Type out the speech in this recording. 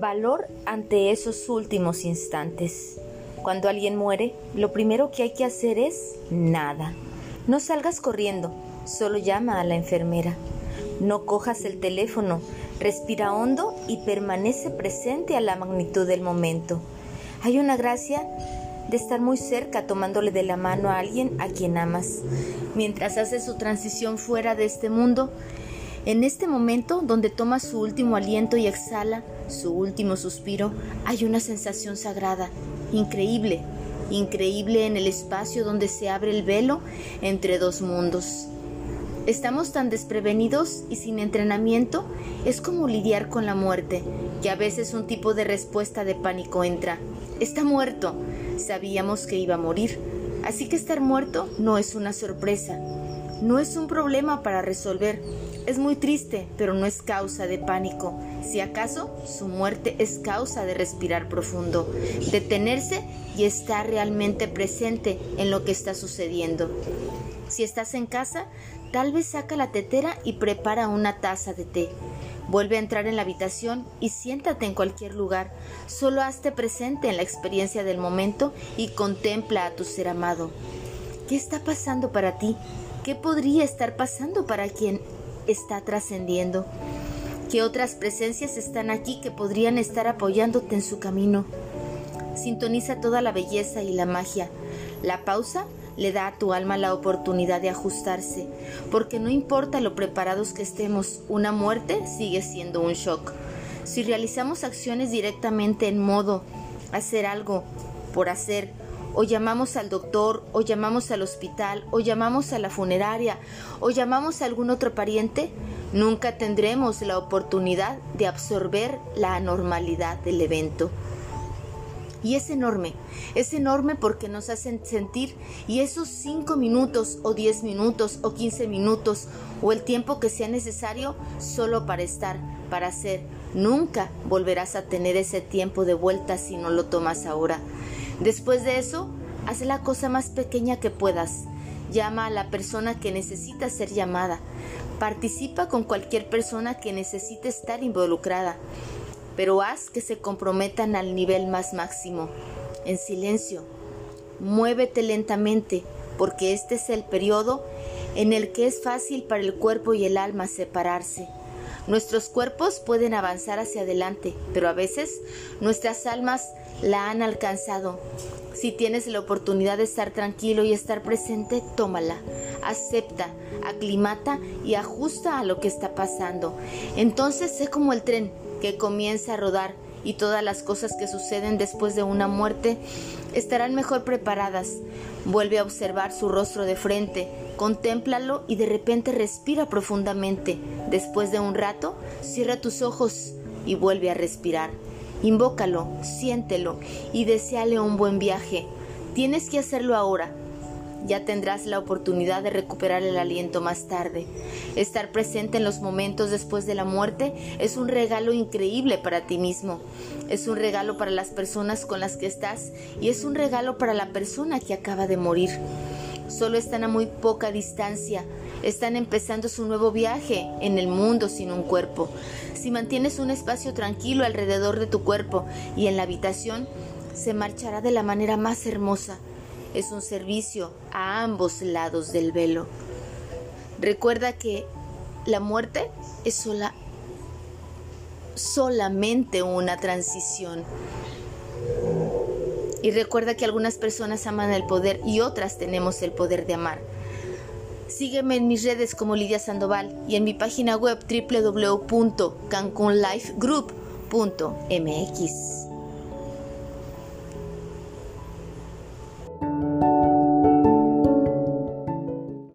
Valor ante esos últimos instantes. Cuando alguien muere, lo primero que hay que hacer es nada. No salgas corriendo, solo llama a la enfermera. No cojas el teléfono, respira hondo y permanece presente a la magnitud del momento. Hay una gracia de estar muy cerca tomándole de la mano a alguien a quien amas. Mientras hace su transición fuera de este mundo, en este momento donde toma su último aliento y exhala su último suspiro, hay una sensación sagrada, increíble, increíble en el espacio donde se abre el velo entre dos mundos. Estamos tan desprevenidos y sin entrenamiento, es como lidiar con la muerte, que a veces un tipo de respuesta de pánico entra. Está muerto, sabíamos que iba a morir, así que estar muerto no es una sorpresa, no es un problema para resolver, es muy triste, pero no es causa de pánico. Si acaso, su muerte es causa de respirar profundo, detenerse y estar realmente presente en lo que está sucediendo. Si estás en casa, tal vez saca la tetera y prepara una taza de té. Vuelve a entrar en la habitación y siéntate en cualquier lugar. Solo hazte presente en la experiencia del momento y contempla a tu ser amado. ¿Qué está pasando para ti? ¿Qué podría estar pasando para quien está trascendiendo, que otras presencias están aquí que podrían estar apoyándote en su camino. Sintoniza toda la belleza y la magia. La pausa le da a tu alma la oportunidad de ajustarse, porque no importa lo preparados que estemos, una muerte sigue siendo un shock. Si realizamos acciones directamente en modo hacer algo por hacer, o llamamos al doctor, o llamamos al hospital, o llamamos a la funeraria, o llamamos a algún otro pariente, nunca tendremos la oportunidad de absorber la anormalidad del evento. Y es enorme, es enorme porque nos hacen sentir y esos 5 minutos o 10 minutos o 15 minutos o el tiempo que sea necesario solo para estar, para ser, nunca volverás a tener ese tiempo de vuelta si no lo tomas ahora. Después de eso, haz la cosa más pequeña que puedas. Llama a la persona que necesita ser llamada. Participa con cualquier persona que necesite estar involucrada. Pero haz que se comprometan al nivel más máximo. En silencio. Muévete lentamente, porque este es el periodo en el que es fácil para el cuerpo y el alma separarse. Nuestros cuerpos pueden avanzar hacia adelante, pero a veces nuestras almas la han alcanzado. Si tienes la oportunidad de estar tranquilo y estar presente, tómala. Acepta, aclimata y ajusta a lo que está pasando. Entonces sé como el tren que comienza a rodar y todas las cosas que suceden después de una muerte estarán mejor preparadas. Vuelve a observar su rostro de frente, contémplalo y de repente respira profundamente. Después de un rato, cierra tus ojos y vuelve a respirar. Invócalo, siéntelo y deseale un buen viaje. Tienes que hacerlo ahora. Ya tendrás la oportunidad de recuperar el aliento más tarde. Estar presente en los momentos después de la muerte es un regalo increíble para ti mismo. Es un regalo para las personas con las que estás y es un regalo para la persona que acaba de morir. Solo están a muy poca distancia están empezando su nuevo viaje en el mundo sin un cuerpo. Si mantienes un espacio tranquilo alrededor de tu cuerpo y en la habitación, se marchará de la manera más hermosa. Es un servicio a ambos lados del velo. Recuerda que la muerte es sola, solamente una transición. Y recuerda que algunas personas aman el poder y otras tenemos el poder de amar. Sígueme en mis redes como Lidia Sandoval y en mi página web www.cancunlifegroup.mx.